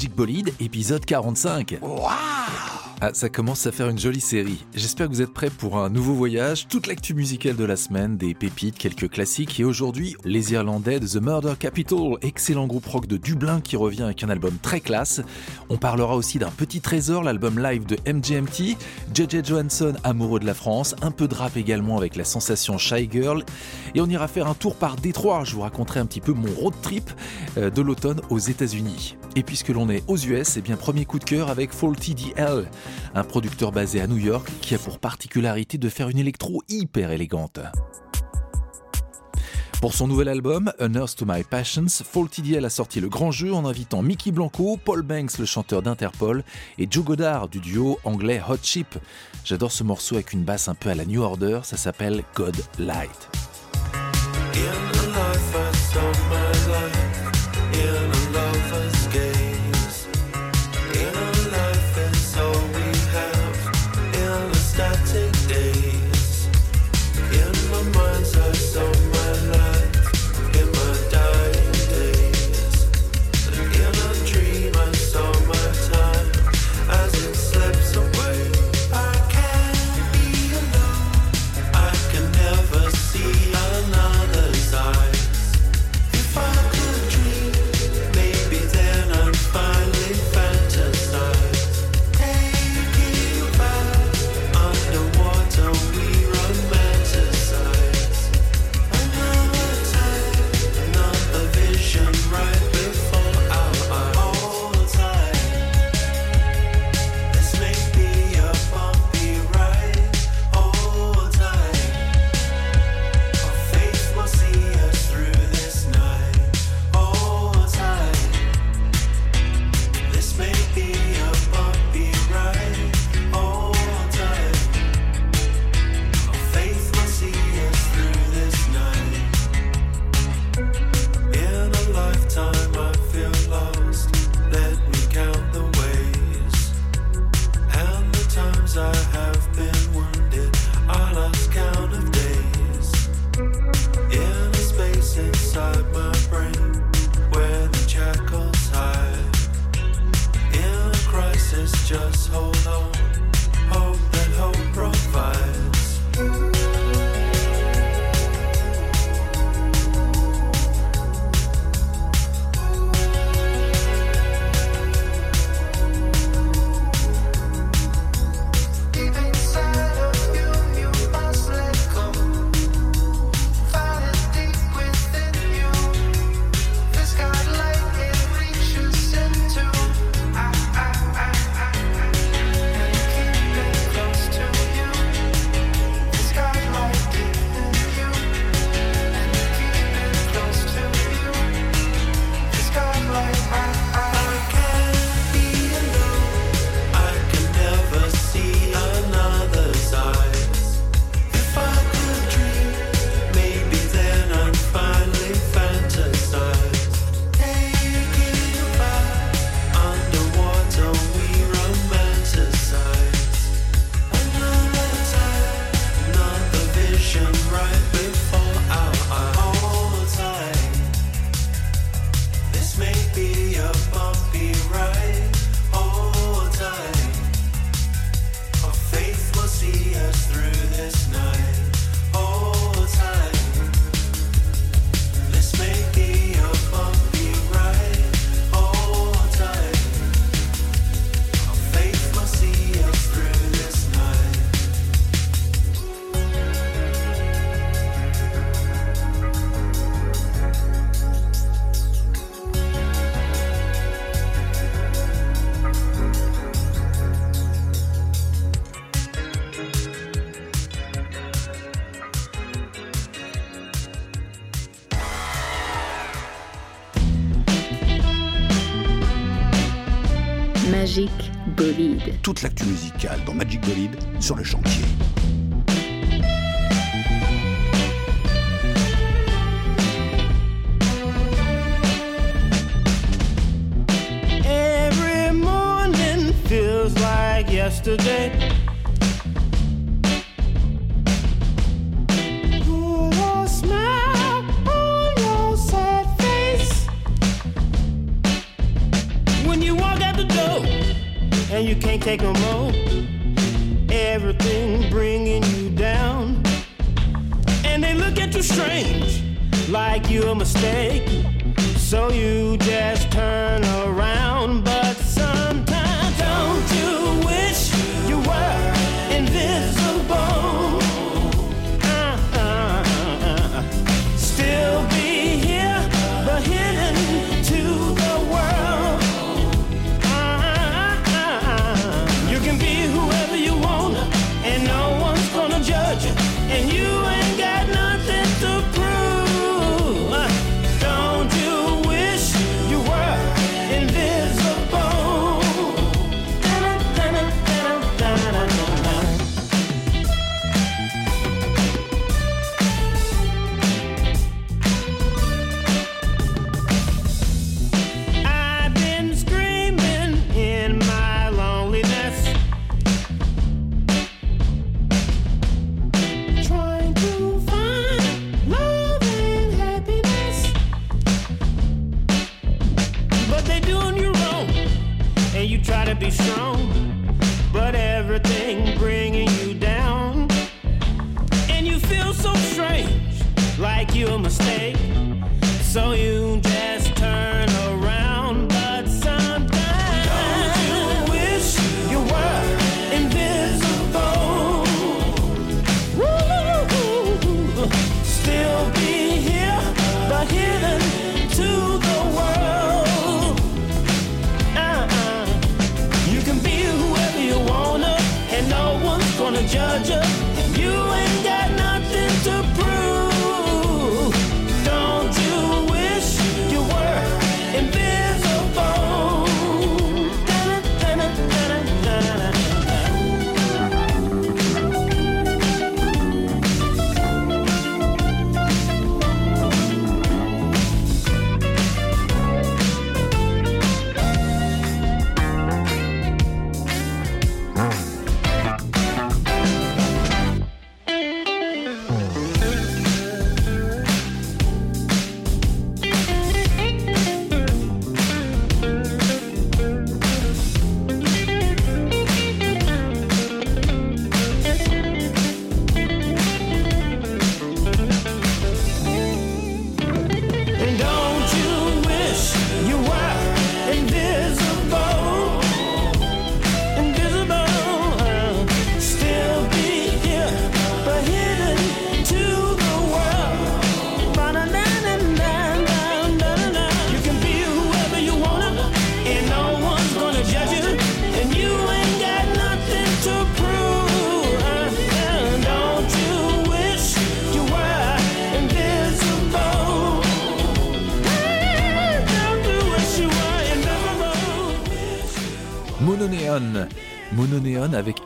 Magic Bolide, épisode 45. Ah, ça commence à faire une jolie série. J'espère que vous êtes prêts pour un nouveau voyage, toute l'actu musicale de la semaine, des pépites, quelques classiques et aujourd'hui, les Irlandais de The Murder Capital, excellent groupe rock de Dublin qui revient avec un album très classe. On parlera aussi d'un petit trésor, l'album live de MGMT, JJ Johansson, amoureux de la France, un peu de rap également avec la sensation Shy Girl et on ira faire un tour par Détroit, je vous raconterai un petit peu mon road trip euh, de l'automne aux États-Unis. Et puisque l'on est aux US, eh bien premier coup de cœur avec Faulty DL un producteur basé à New York qui a pour particularité de faire une électro hyper élégante. Pour son nouvel album, A Nurse to My Passions, Faulty DL a sorti le grand jeu en invitant Mickey Blanco, Paul Banks, le chanteur d'Interpol, et Joe Goddard du duo anglais Hot Chip. J'adore ce morceau avec une basse un peu à la New Order, ça s'appelle God Light.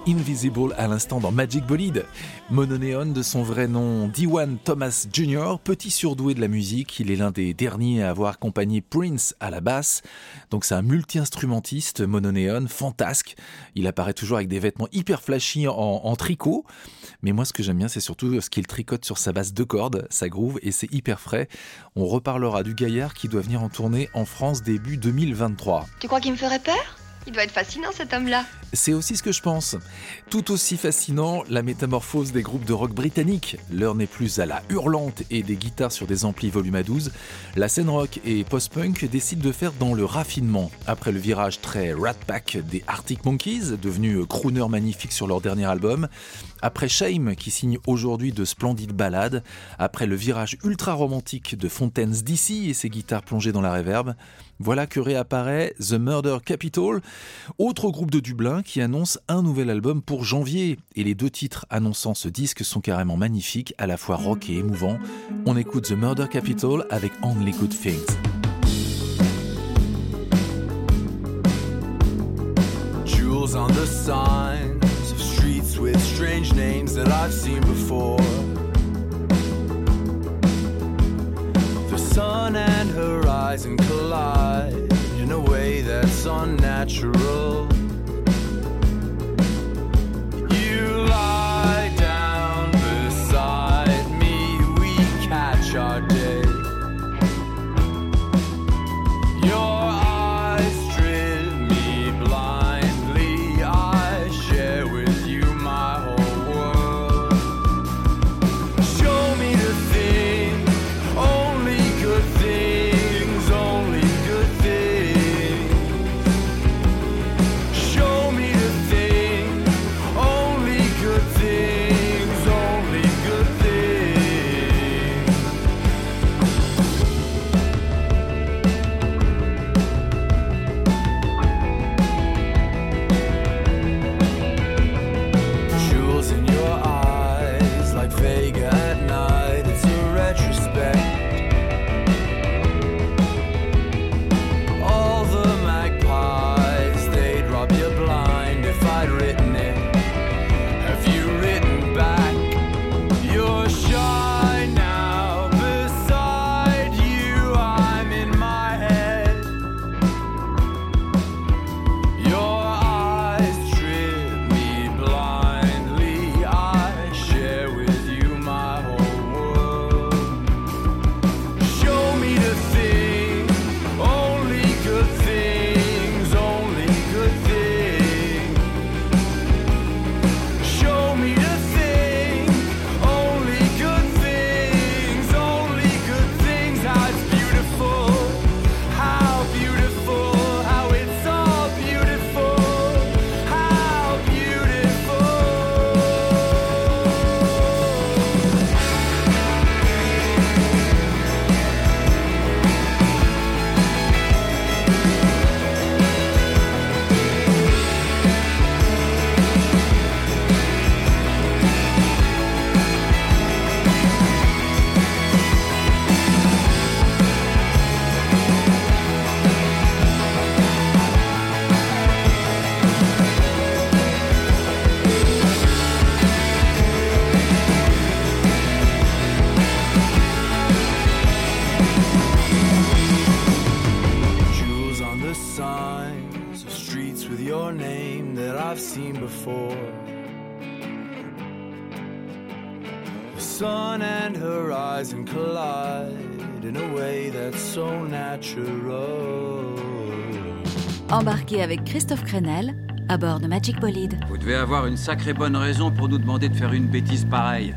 Invisible à l'instant dans Magic Bolide. Mononeon de son vrai nom Diwan Thomas Jr., petit surdoué de la musique, il est l'un des derniers à avoir accompagné Prince à la basse. Donc c'est un multi-instrumentiste Mononeon, fantasque. Il apparaît toujours avec des vêtements hyper flashy en, en tricot. Mais moi ce que j'aime bien c'est surtout ce qu'il tricote sur sa basse de cordes, ça groove et c'est hyper frais. On reparlera du gaillard qui doit venir en tournée en France début 2023. Tu crois qu'il me ferait peur? Il doit être fascinant cet homme-là. C'est aussi ce que je pense. Tout aussi fascinant, la métamorphose des groupes de rock britanniques. L'heure n'est plus à la hurlante et des guitares sur des amplis volume à 12. La scène rock et post-punk décident de faire dans le raffinement. Après le virage très rat pack des Arctic Monkeys, devenus crooners magnifiques sur leur dernier album. Après Shame, qui signe aujourd'hui de splendides ballades. Après le virage ultra romantique de Fontaines DC et ses guitares plongées dans la réverb. Voilà que réapparaît The Murder Capital, autre groupe de Dublin qui annonce un nouvel album pour janvier. Et les deux titres annonçant ce disque sont carrément magnifiques, à la fois rock et émouvants. On écoute The Murder Capital avec Only Good Things. sun and horizon collide in a way that's unnatural. You lie. Embarqué avec Christophe Crenel à bord de Magic Bolide. Vous devez avoir une sacrée bonne raison pour nous demander de faire une bêtise pareille.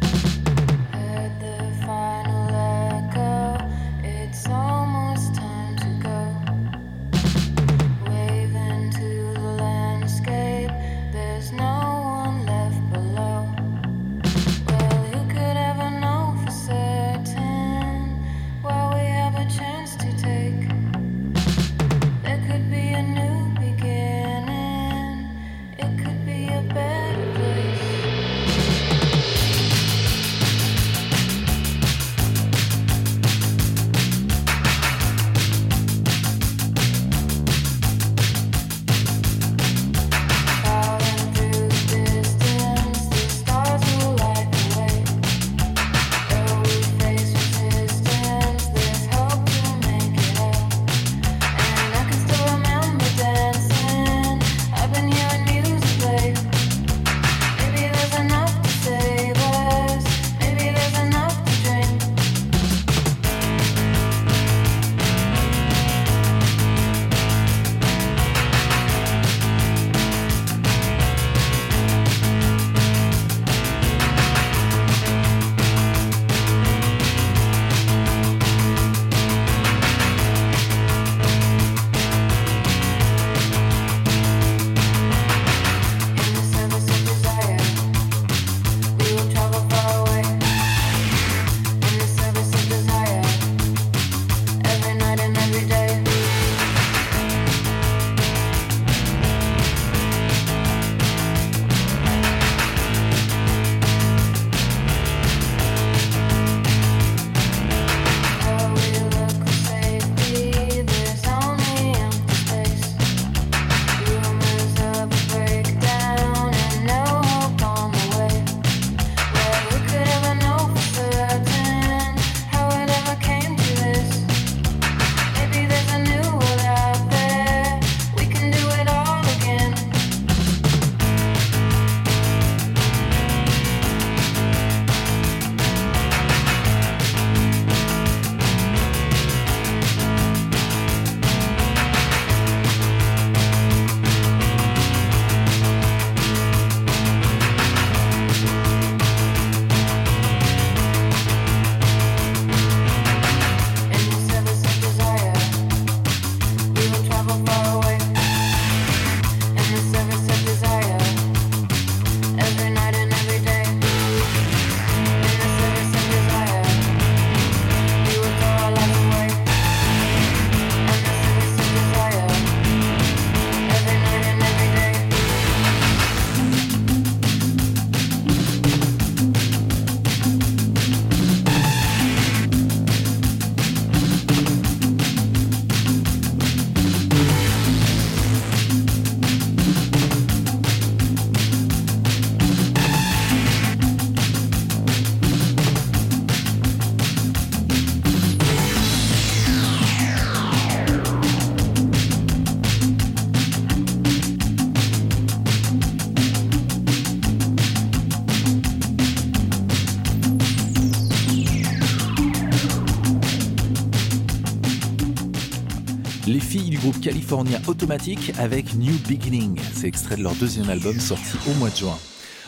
Du groupe californien Automatic avec New Beginning. C'est extrait de leur deuxième album sorti au mois de juin.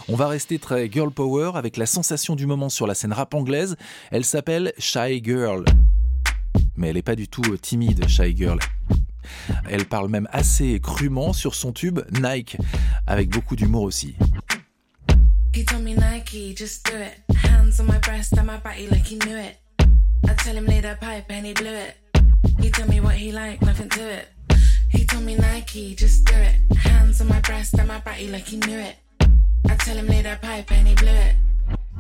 On va rester très girl power avec la sensation du moment sur la scène rap anglaise. Elle s'appelle Shy Girl. Mais elle n'est pas du tout euh, timide, Shy Girl. Elle parle même assez crûment sur son tube Nike, avec beaucoup d'humour aussi. He told me what he liked, nothing to it. He told me Nike, just do it. Hands on my breast and my body like he knew it. I tell him lay that pipe and he blew it.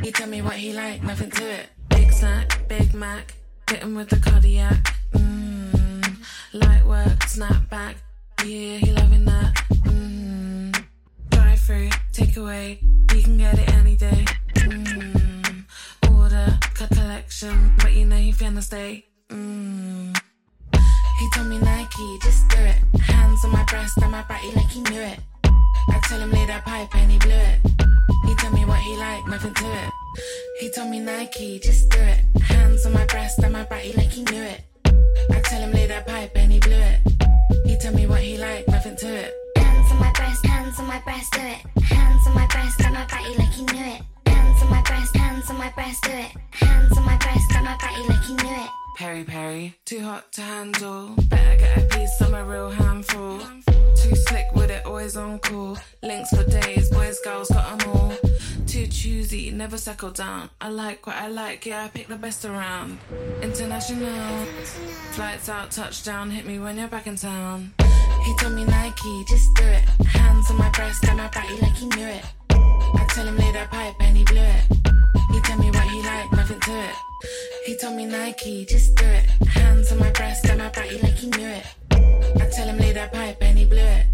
He told me what he liked, nothing to it. Big snack, Big Mac, hit him with the cardiac. Mmm, light work, snap back. Yeah, he loving that. Mmm, drive through, take away. You can get it any day. Mmm, order, cut collection, but you know he finna stay. Mmm. He told me Nike, just do it. Hands on my breast and my body like he knew it. I tell him lay that pipe and he blew it. He told me what he liked, nothing to it. He told me Nike, just do it. Hands on my breast and my body like he knew it. I tell him lay that pipe and he blew it. He told me what he liked, nothing to it. Hands on my breast, hands on my breast, do it. Hands on my breast and my body like he knew it. Hands on my breast, hands on my breast, do it. Hands on my breast and my body like he knew it. Perry Perry, too hot to handle. Better get a piece, I'm a real handful. Too slick with it, always on call. Links for days, boys, girls, got 'em all. Too choosy, never settle down. I like what I like, yeah, I pick the best around. International, flights out, touchdown, hit me when you're back in town. He told me Nike, just do it. Hands on my breast and my body like he knew it. I tell him lay that pipe and he blew it. He nothing to it. He told me Nike, just do it. Hands on my breast and my body like he knew it. I tell him lay that pipe and he blew it.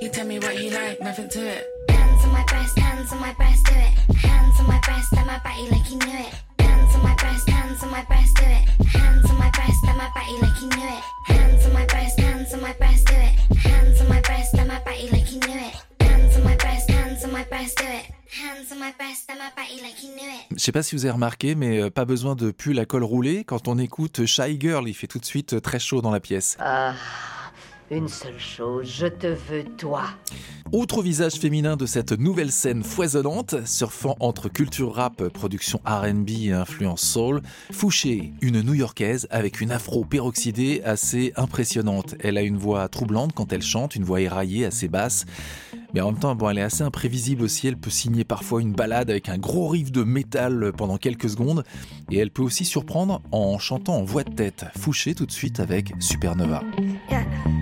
He tell me what he liked, nothing to it. Hands on my breast, hands on my breast, do it. Hands on my breast and my body like he knew it. Hands on my breast, hands on my breast, do it. Hands on my breast and my body sais pas si vous avez remarqué, mais euh, pas besoin de pull à col roulé. Quand on écoute Shy Girl, il fait tout de suite euh, très chaud dans la pièce. Ah, une seule chose, je te veux toi. Autre visage féminin de cette nouvelle scène foisonnante, surfant entre culture rap, production RB et influence soul, Fouché, une new-yorkaise avec une afro peroxydée assez impressionnante. Elle a une voix troublante quand elle chante, une voix éraillée, assez basse. Mais en même temps, bon, elle est assez imprévisible aussi. Elle peut signer parfois une balade avec un gros riff de métal pendant quelques secondes. Et elle peut aussi surprendre en chantant en voix de tête. Fouché tout de suite avec Supernova. Yeah.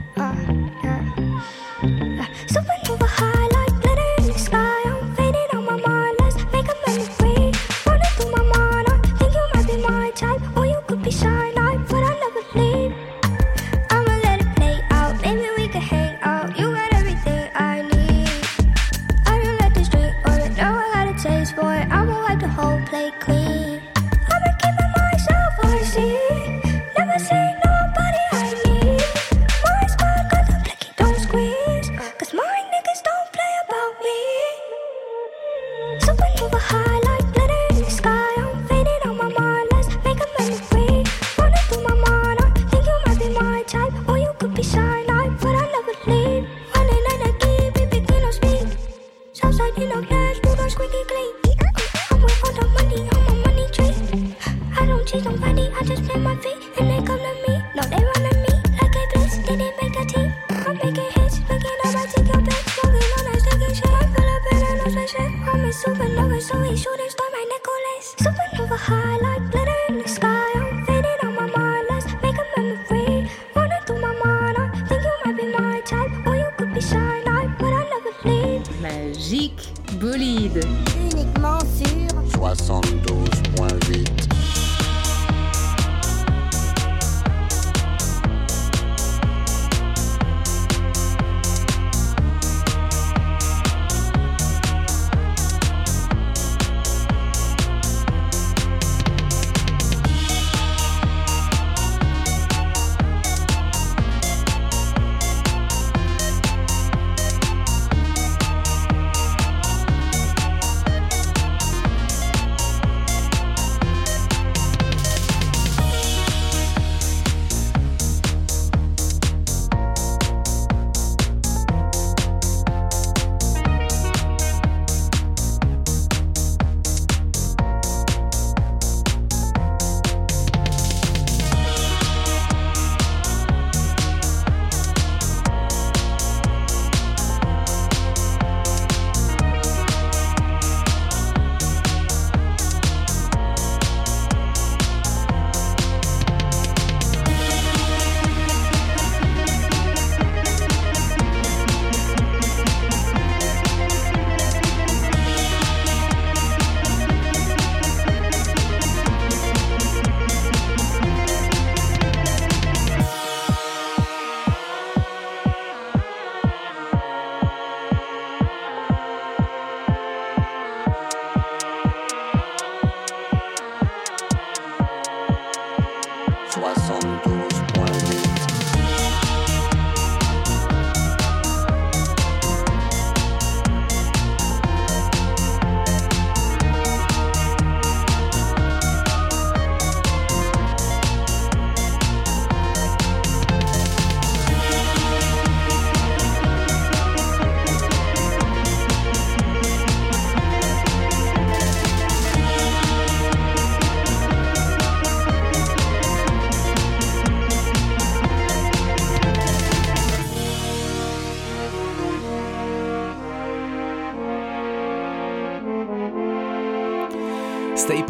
Magique bolide. Uniquement sur 72.8.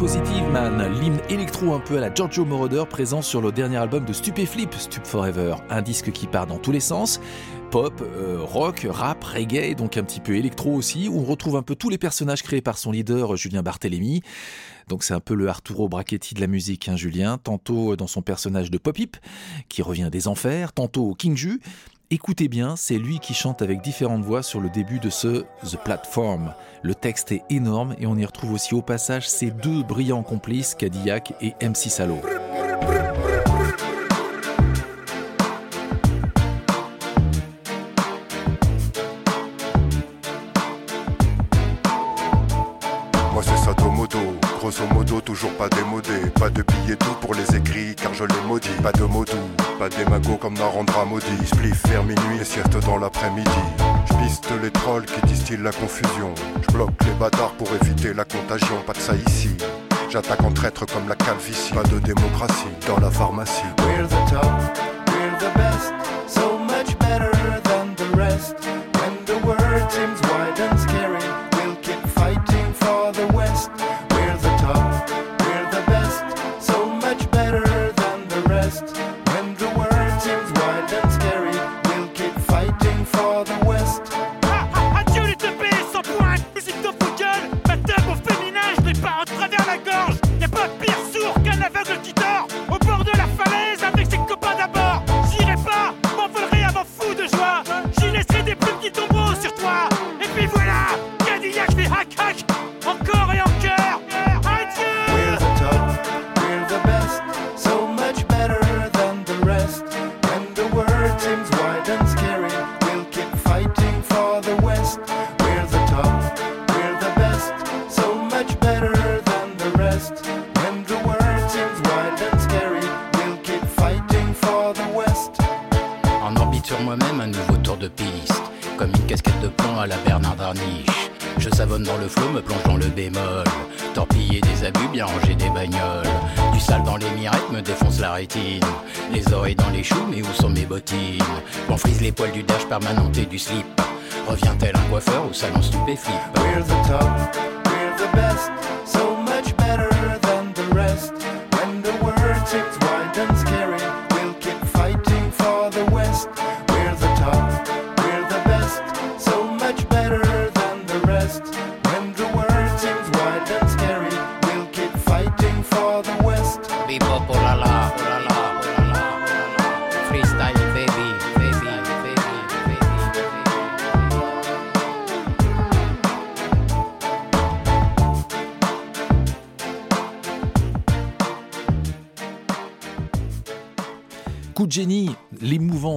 Positive Man, l'hymne électro un peu à la Giorgio Moroder présent sur le dernier album de Stupéflip, Stup Forever, un disque qui part dans tous les sens, pop, euh, rock, rap, reggae, donc un petit peu électro aussi, où on retrouve un peu tous les personnages créés par son leader Julien Barthélémy. Donc c'est un peu le Arturo Brachetti de la musique, hein, Julien, tantôt dans son personnage de Popip, qui revient des enfers, tantôt au King Ju. Écoutez bien, c'est lui qui chante avec différentes voix sur le début de ce The Platform. Le texte est énorme et on y retrouve aussi au passage ces deux brillants complices, Cadillac et MC Salo. Toujours pas démodé Pas de billets doux pour les écrits car je les maudis. Pas de mots doux, pas d'émago comme Narendra maudit Spliff vers minuit et sieste dans l'après-midi. Je piste les trolls qui distillent la confusion. Je bloque les bâtards pour éviter la contagion. Pas de ça ici. J'attaque en traître comme la calvitie. Pas de démocratie dans la pharmacie. We're the top, we're the best, so much better than the rest. When the world seems Les oreilles dans les choux, mais où sont mes bottines? M'enfrise les poils du dash permanent et du slip. Revient-elle un coiffeur au salon so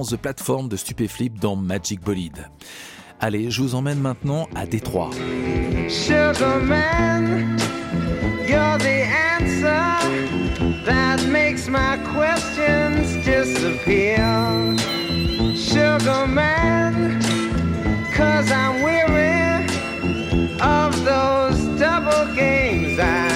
The Platform de Stupéflip dans Magic Bolide. Allez, je vous emmène maintenant à Détroit. Sugar man, you're the answer that makes my questions disappear. Sugar man, cause I'm weary of those double games I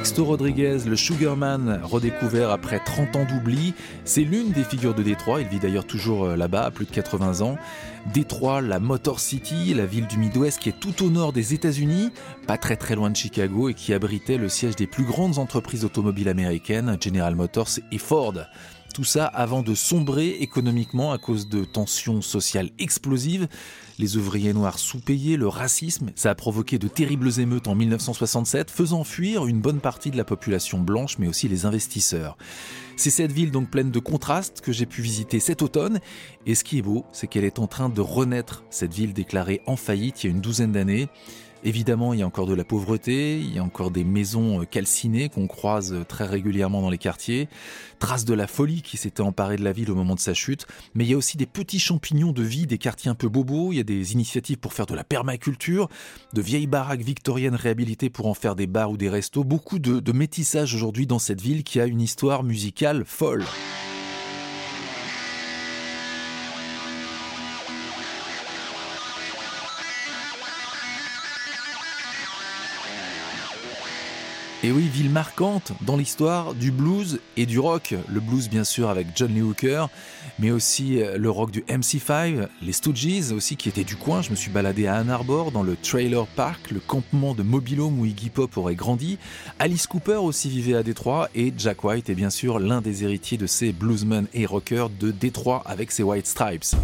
Sixto Rodriguez, le Sugarman, redécouvert après 30 ans d'oubli, c'est l'une des figures de Détroit, il vit d'ailleurs toujours euh, là-bas, à plus de 80 ans. Détroit, la Motor City, la ville du Midwest qui est tout au nord des États-Unis, pas très très loin de Chicago et qui abritait le siège des plus grandes entreprises automobiles américaines, General Motors et Ford. Tout ça avant de sombrer économiquement à cause de tensions sociales explosives. Les ouvriers noirs sous-payés, le racisme, ça a provoqué de terribles émeutes en 1967, faisant fuir une bonne partie de la population blanche, mais aussi les investisseurs. C'est cette ville donc pleine de contrastes que j'ai pu visiter cet automne. Et ce qui est beau, c'est qu'elle est en train de renaître, cette ville déclarée en faillite il y a une douzaine d'années. Évidemment, il y a encore de la pauvreté, il y a encore des maisons euh, calcinées qu'on croise euh, très régulièrement dans les quartiers, traces de la folie qui s'était emparée de la ville au moment de sa chute, mais il y a aussi des petits champignons de vie, des quartiers un peu bobos, il y a des initiatives pour faire de la permaculture, de vieilles baraques victoriennes réhabilitées pour en faire des bars ou des restos, beaucoup de, de métissage aujourd'hui dans cette ville qui a une histoire musicale folle. Et oui, ville marquante dans l'histoire du blues et du rock. Le blues bien sûr avec John Lee Hooker, mais aussi euh, le rock du MC5, les Stooges aussi qui étaient du coin. Je me suis baladé à Ann Arbor dans le Trailer Park, le campement de Mobile Home où Iggy Pop aurait grandi. Alice Cooper aussi vivait à Détroit et Jack White est bien sûr l'un des héritiers de ces bluesmen et rockers de Détroit avec ses White Stripes.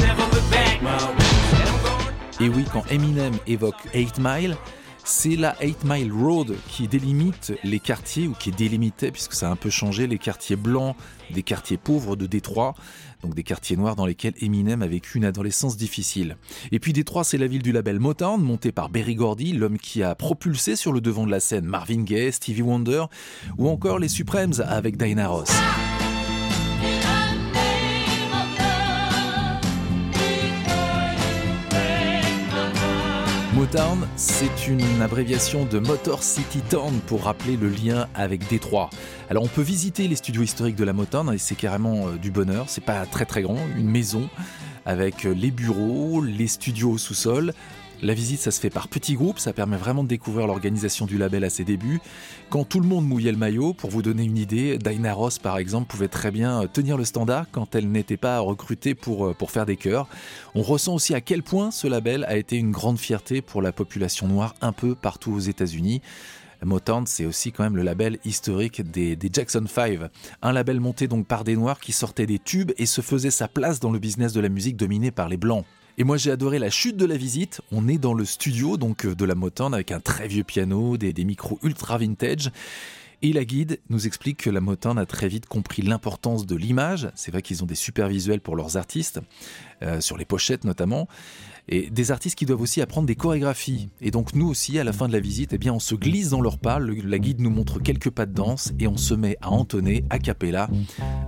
Never look back. And I'm going. Et oui, quand Eminem évoque 8 Mile, c'est la 8 Mile Road qui délimite les quartiers, ou qui délimitait, puisque ça a un peu changé, les quartiers blancs des quartiers pauvres de Détroit, donc des quartiers noirs dans lesquels Eminem a vécu une adolescence difficile. Et puis Détroit, c'est la ville du label Motown, monté par Berry Gordy, l'homme qui a propulsé sur le devant de la scène Marvin Gaye, Stevie Wonder, ou encore les Supremes avec Diana Ross. Motown, c'est une abréviation de Motor City Town pour rappeler le lien avec Détroit. Alors on peut visiter les studios historiques de la Motown et c'est carrément euh, du bonheur, c'est pas très très grand, une maison avec euh, les bureaux, les studios au sous-sol. La visite, ça se fait par petits groupes, ça permet vraiment de découvrir l'organisation du label à ses débuts. Quand tout le monde mouillait le maillot, pour vous donner une idée, Dinah Ross par exemple pouvait très bien euh, tenir le standard quand elle n'était pas recrutée pour, euh, pour faire des chœurs. On ressent aussi à quel point ce label a été une grande fierté pour la population noire un peu partout aux États-Unis. Motown, c'est aussi quand même le label historique des, des, Jackson 5. Un label monté donc par des noirs qui sortaient des tubes et se faisait sa place dans le business de la musique dominé par les blancs. Et moi j'ai adoré la chute de la visite. On est dans le studio donc euh, de la Motown avec un très vieux piano, des, micros ultra vintage. Et la guide nous explique que la Motown a très vite compris l'importance de l'image. C'est vrai qu'ils ont des super visuels pour leurs artistes, euh, sur les pochettes notamment, et des artistes qui doivent aussi apprendre des chorégraphies. Et donc nous aussi, à la fin de la visite, eh bien, on se glisse dans leurs pas. Le- la guide nous montre quelques pas de danse et on se met à entonner a cappella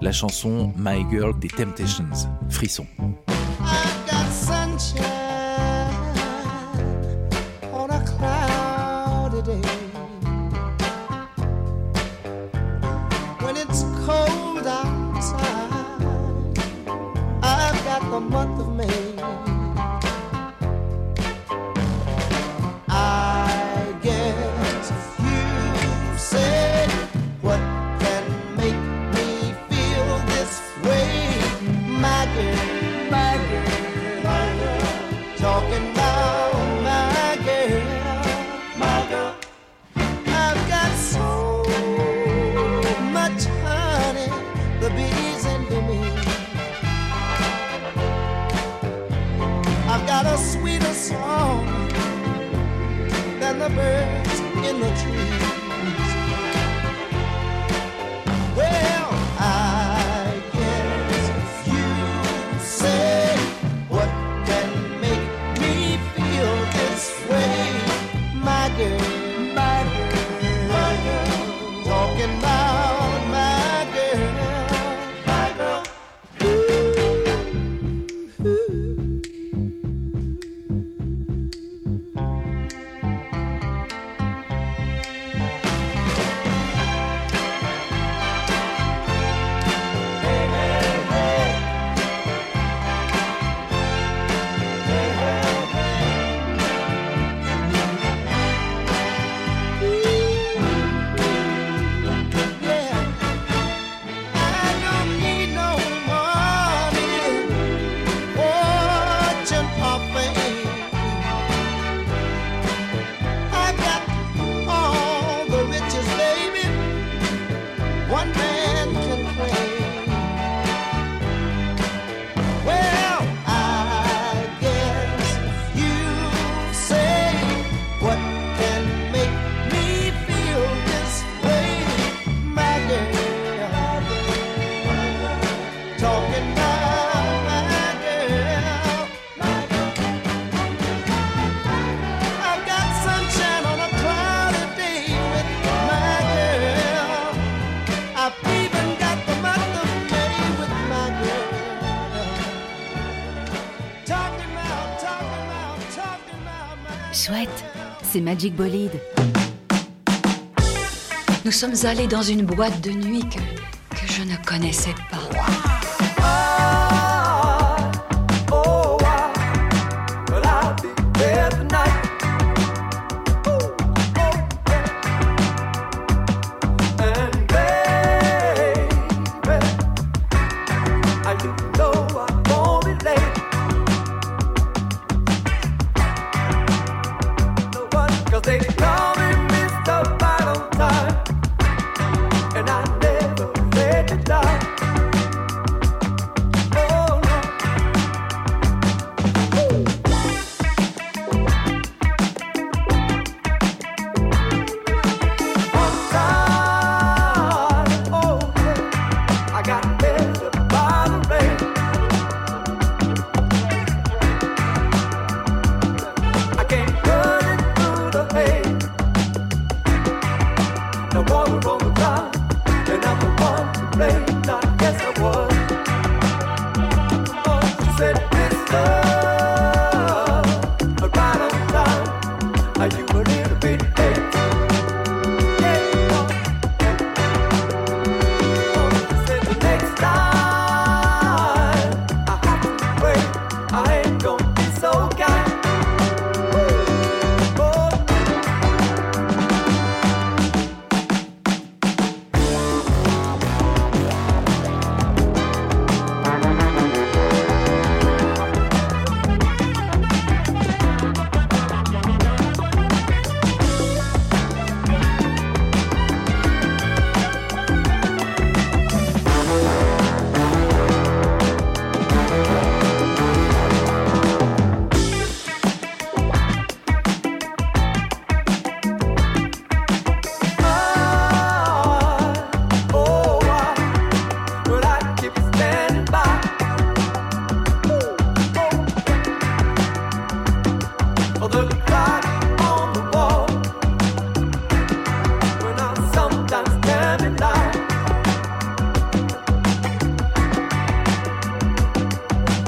la chanson My Girl des Temptations. Frisson. sunshine. Song than the birds in the trees. C'est Magic Bolide. Nous sommes allés dans une boîte de nuit que, que je ne connaissais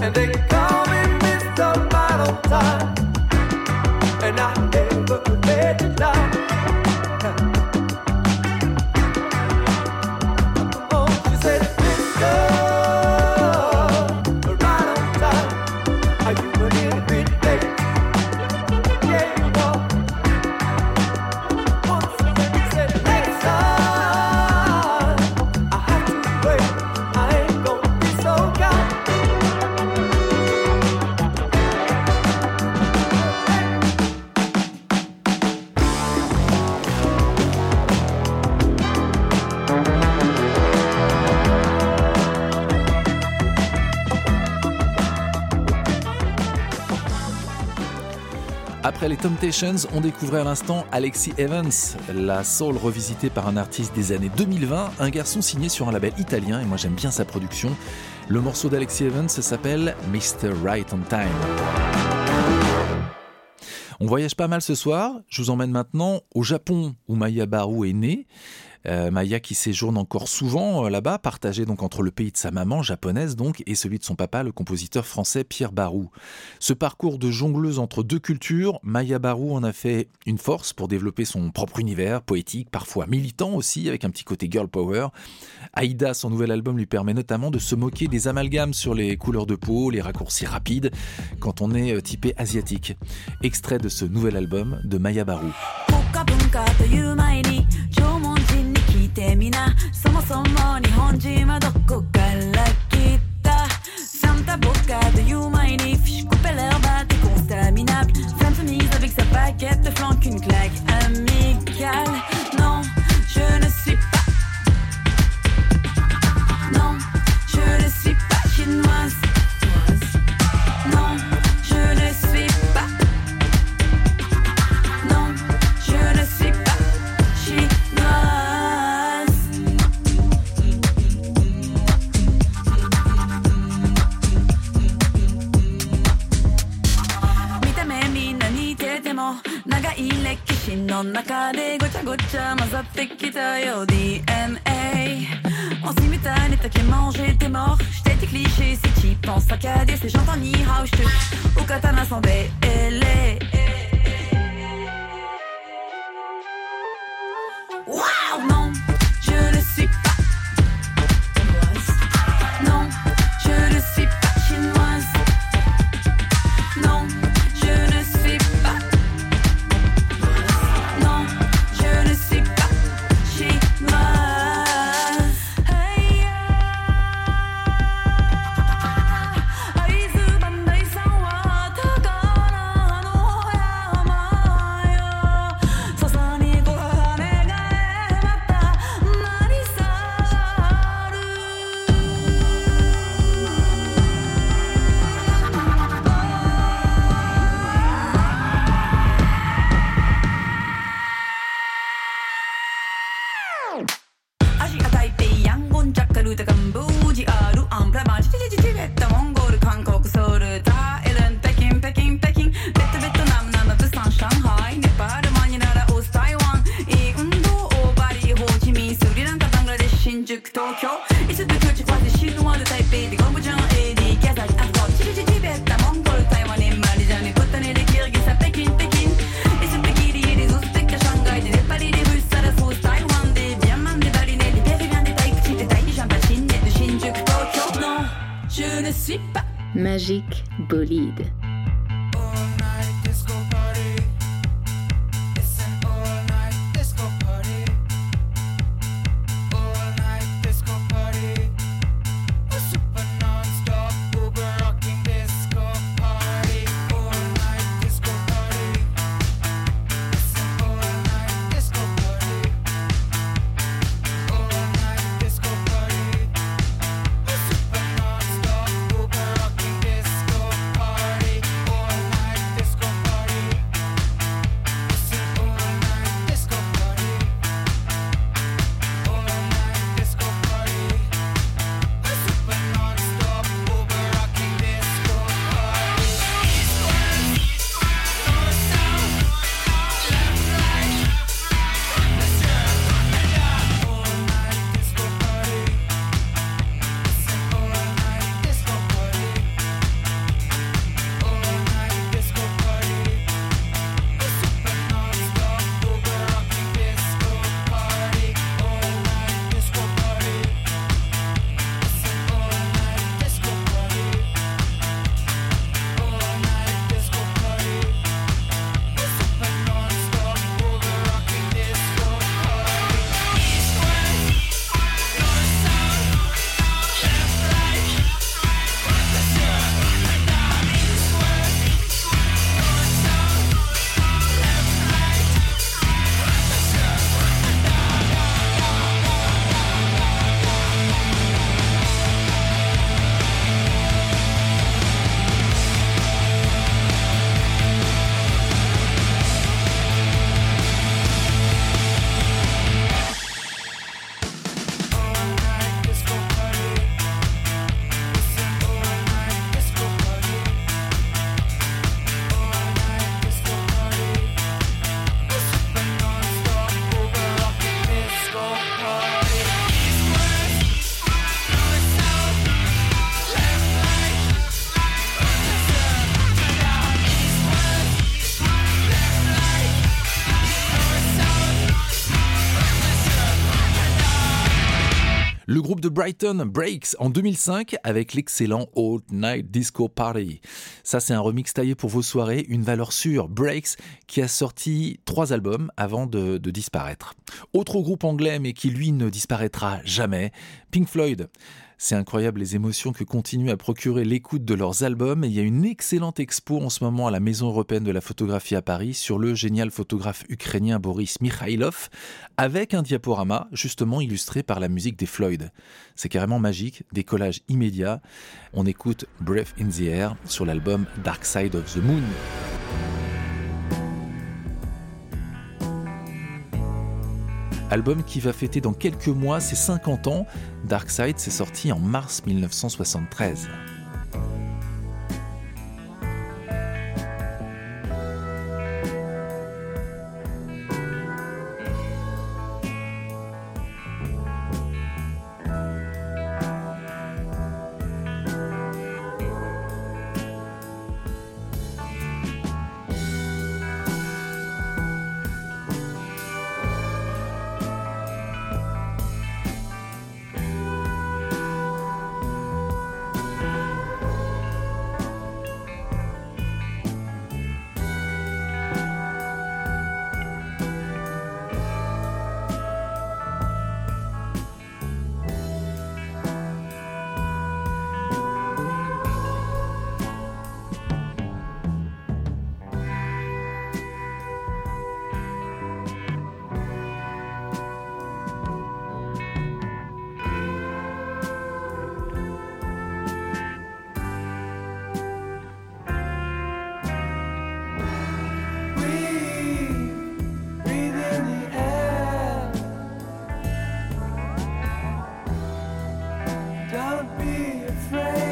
And they Les Temptations, on découvrait à l'instant Alexis Evans, la soul revisitée par un artiste des années 2020, un garçon signé sur un label italien, et moi j'aime bien sa production. Le morceau d'Alexis Evans s'appelle Mr. Right on Time. On voyage pas mal ce soir, je vous emmène maintenant au Japon où Maya Baru est née. Euh, Maya qui séjourne encore souvent euh, là-bas, partagé donc entre le pays de sa maman japonaise donc et celui de son papa, le compositeur français Pierre Barou. Ce parcours de jongleuse entre deux cultures, Maya Barou en a fait une force pour développer son propre univers poétique, parfois militant aussi, avec un petit côté girl power. Aïda, son nouvel album, lui permet notamment de se moquer des amalgames sur les couleurs de peau, les raccourcis rapides, quand on est euh, typé asiatique. Extrait de ce nouvel album de Maya Barou. 国家文化という前に縄文人に聞いてみなそもそも日本人はどこから来たサンタボカという前にフィッシュコペレーバーテコンスタミナ Femme soumise avec sa baguette de flanc une claque amicale Non, je ne suis pas Non, je ne suis pas chinoise Groupe de Brighton Breaks en 2005 avec l'excellent All Night Disco Party. Ça, c'est un remix taillé pour vos soirées, une valeur sûre. Breaks qui a sorti trois albums avant de, de disparaître. Autre groupe anglais, mais qui lui ne disparaîtra jamais, Pink Floyd. C'est incroyable les émotions que continue à procurer l'écoute de leurs albums et il y a une excellente expo en ce moment à la Maison européenne de la photographie à Paris sur le génial photographe ukrainien Boris Mikhailov avec un diaporama justement illustré par la musique des Floyd. C'est carrément magique, décollage immédiat. On écoute Breath in the Air sur l'album Dark Side of the Moon. Album qui va fêter dans quelques mois ses 50 ans. Dark Side s'est sorti en mars 1973. Don't be afraid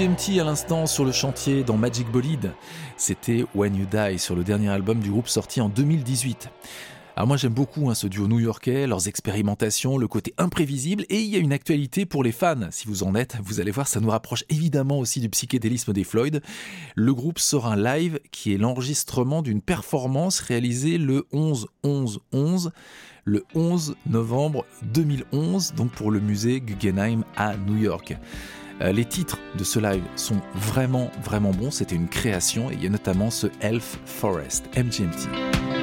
MGMT à l'instant sur le chantier dans Magic Bolide. C'était When You Die sur le dernier album du groupe sorti en 2018. Alors moi j'aime beaucoup hein, ce duo new-yorkais, leurs expérimentations, le côté imprévisible et il y a une actualité pour les fans. Si vous en êtes, vous allez voir, ça nous rapproche évidemment aussi du psychédélisme des Floyd. Le groupe sort un live qui est l'enregistrement d'une performance réalisée le 11-11-11 le 11 novembre 2011, donc pour le musée Guggenheim à New York. Euh, les titres de ce live sont vraiment vraiment bons, c'était une création et il y a notamment ce Elf Forest, MGMT.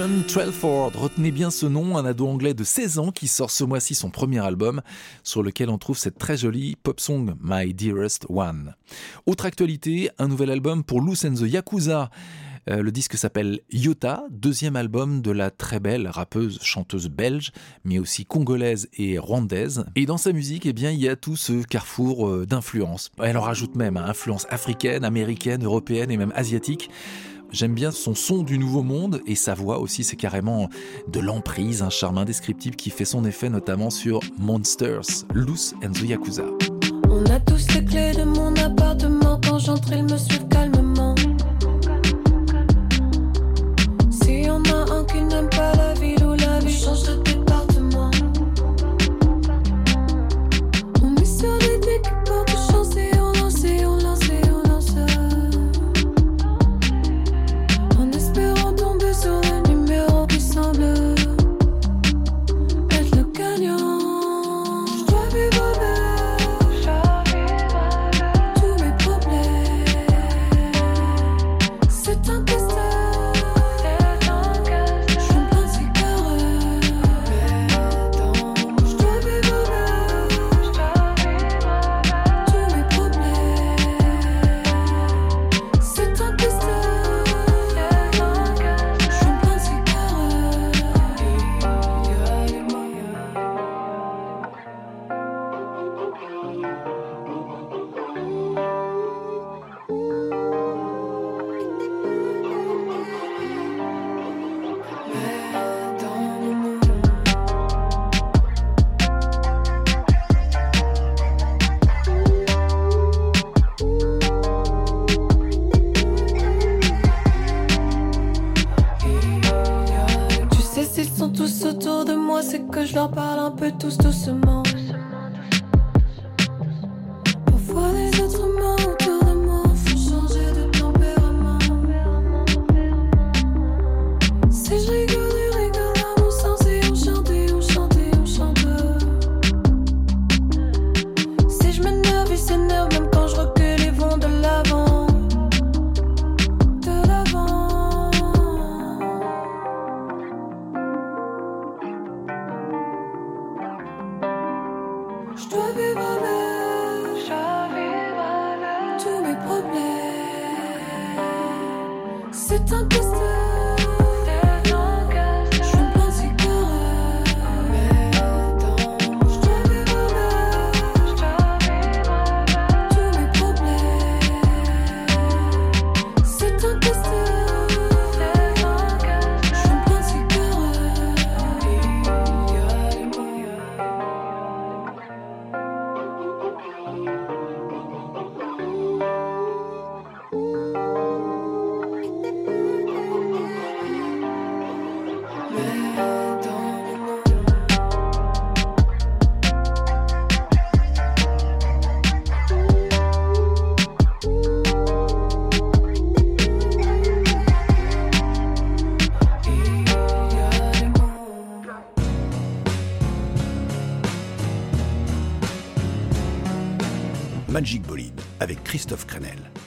Sean retenez bien ce nom, un ado anglais de 16 ans qui sort ce mois-ci son premier album, sur lequel on trouve cette très jolie pop song My Dearest One. Autre actualité, un nouvel album pour Loose and the Yakuza. Euh, le disque s'appelle Yota, deuxième album de la très belle rappeuse, chanteuse belge, mais aussi congolaise et rwandaise. Et dans sa musique, eh bien, il y a tout ce carrefour euh, d'influences. Elle en rajoute même, hein, influence africaine, américaine, européenne et même asiatique. J'aime bien son son du nouveau monde et sa voix aussi, c'est carrément de l'emprise, un charme indescriptible qui fait son effet notamment sur Monsters, Loose and Yakuza. On a tous les clés de mon appartement. Quand j'entre,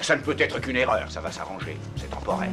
Ça ne peut être qu'une erreur, ça va s'arranger. C'est temporaire.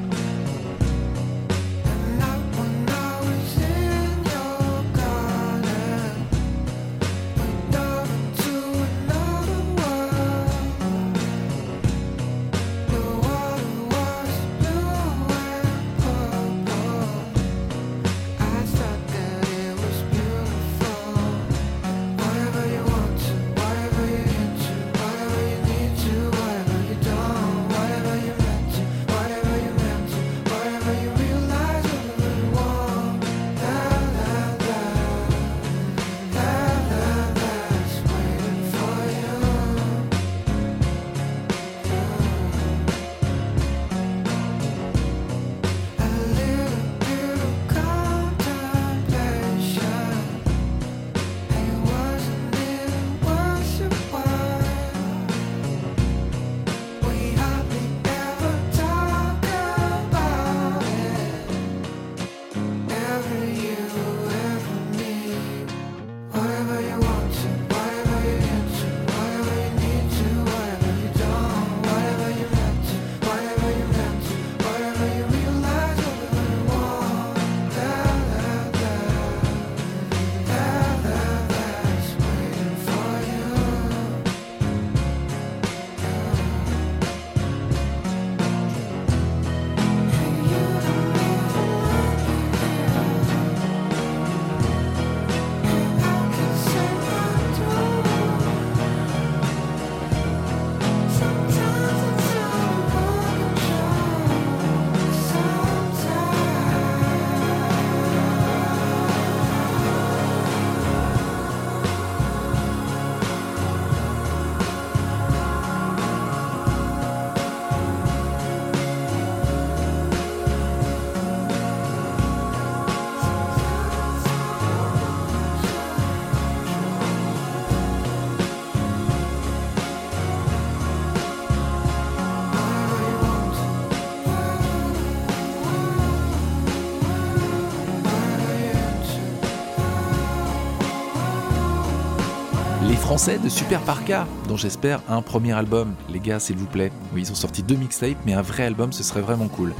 Français de Super Parka, dont j'espère un premier album. Les gars, s'il vous plaît. Oui, ils ont sorti deux mixtapes, mais un vrai album, ce serait vraiment cool.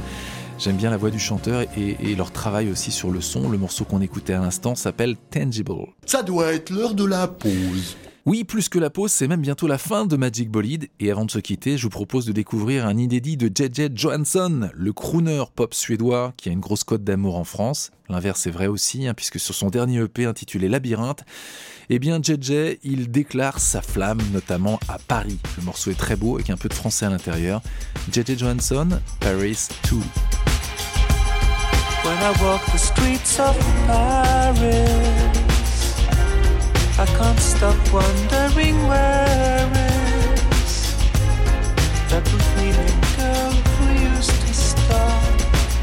J'aime bien la voix du chanteur et, et leur travail aussi sur le son. Le morceau qu'on écoutait à l'instant s'appelle Tangible. Ça doit être l'heure de la pause. Oui, plus que la pause, c'est même bientôt la fin de Magic Bolide. Et avant de se quitter, je vous propose de découvrir un inédit de JJ Johansson, le crooner pop suédois qui a une grosse cote d'amour en France. L'inverse est vrai aussi, hein, puisque sur son dernier EP intitulé Labyrinthe, eh bien JJ, il déclare sa flamme, notamment à Paris. Le morceau est très beau avec un peu de français à l'intérieur. JJ Johansson, Paris 2. When I walk the streets of Paris, I can't stop wondering where is that bohemian girl who used to stop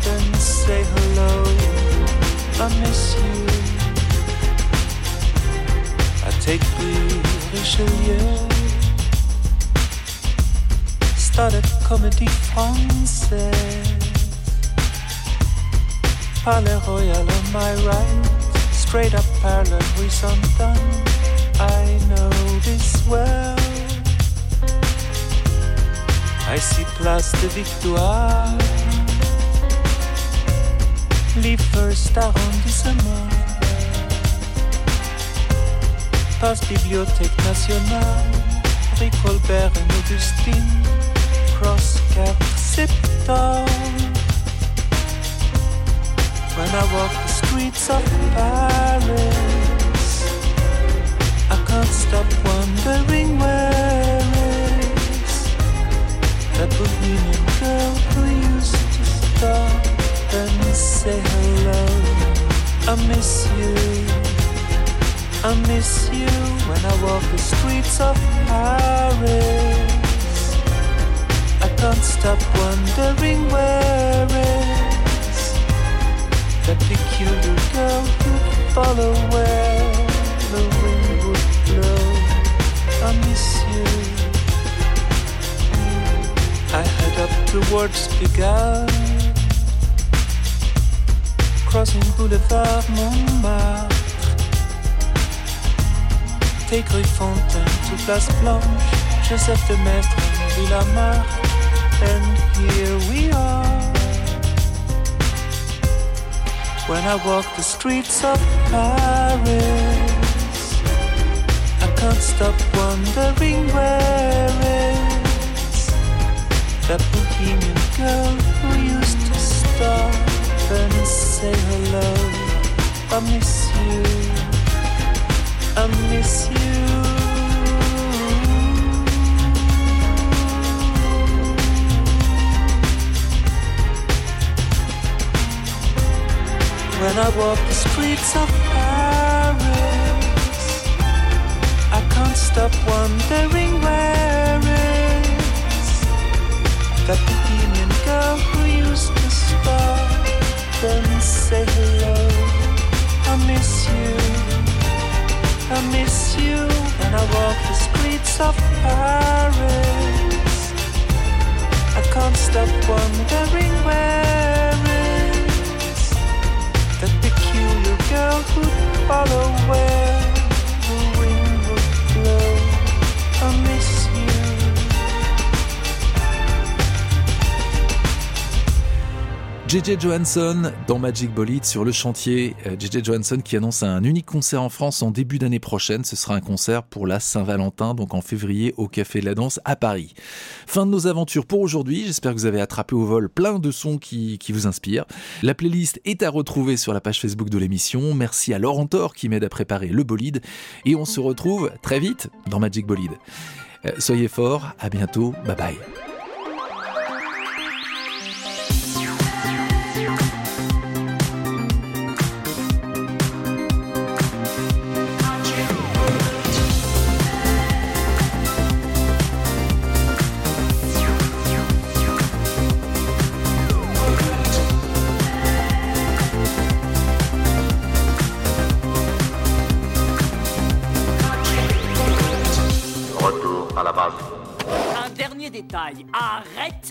and say hello. I miss you. I take Rue Richelieu. Started comédie française. Palais Royal on my right, straight up parallel horizontal. I know this well. I see Place de Victoire, les first arrondissement. Passe Bibliothèque nationale, rue Colbert et Augustine, cross 4 septembre. When I walk streets of Paris, I can't stop wondering where is that bohemian girl who used to stop and say hello. I miss you, I miss you when I walk the streets of Paris. I can't stop wondering where is that peculiar girl who'd follow where the wind would blow. I miss you. I head up towards Pigalle, crossing Boulevard Montmartre. Take Rue Fontaine to Place Blanche, Joseph de Maistre, Villa Marque, and here we are. When I walk the streets of Paris, I can't stop wondering where is that bohemian girl who used to stop and say hello. I miss you, I miss you. When I walk the streets of Paris, I can't stop wondering where is that bohemian girl who used to stop and say hello. I miss you, I miss you when I walk the streets of Paris. I can't stop wondering where peculiar girl who'd follow where the wind would blow. JJ Johansson dans Magic Bolide sur le chantier. Euh, JJ Johansson qui annonce un unique concert en France en début d'année prochaine. Ce sera un concert pour la Saint-Valentin, donc en février au Café de la Danse à Paris. Fin de nos aventures pour aujourd'hui. J'espère que vous avez attrapé au vol plein de sons qui, qui vous inspirent. La playlist est à retrouver sur la page Facebook de l'émission. Merci à Laurent Thor qui m'aide à préparer le bolide. Et on se retrouve très vite dans Magic Bolide. Euh, soyez forts, à bientôt, bye bye.